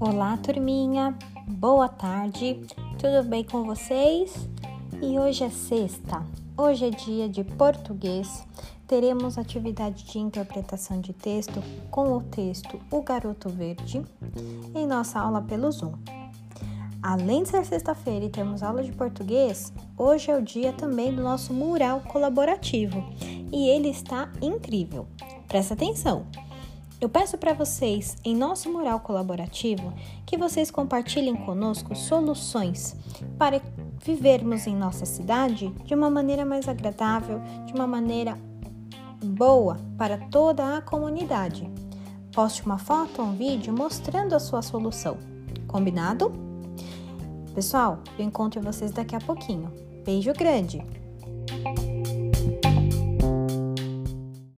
Olá, turminha. Boa tarde. Tudo bem com vocês? E hoje é sexta. Hoje é dia de português. Teremos atividade de interpretação de texto com o texto O Garoto Verde em nossa aula pelo Zoom. Além de ser sexta-feira e termos aula de português, hoje é o dia também do nosso mural colaborativo e ele está incrível. Presta atenção! Eu peço para vocês, em nosso mural colaborativo, que vocês compartilhem conosco soluções para vivermos em nossa cidade de uma maneira mais agradável, de uma maneira boa para toda a comunidade. Poste uma foto ou um vídeo mostrando a sua solução. Combinado? Pessoal, eu encontro vocês daqui a pouquinho. Beijo grande!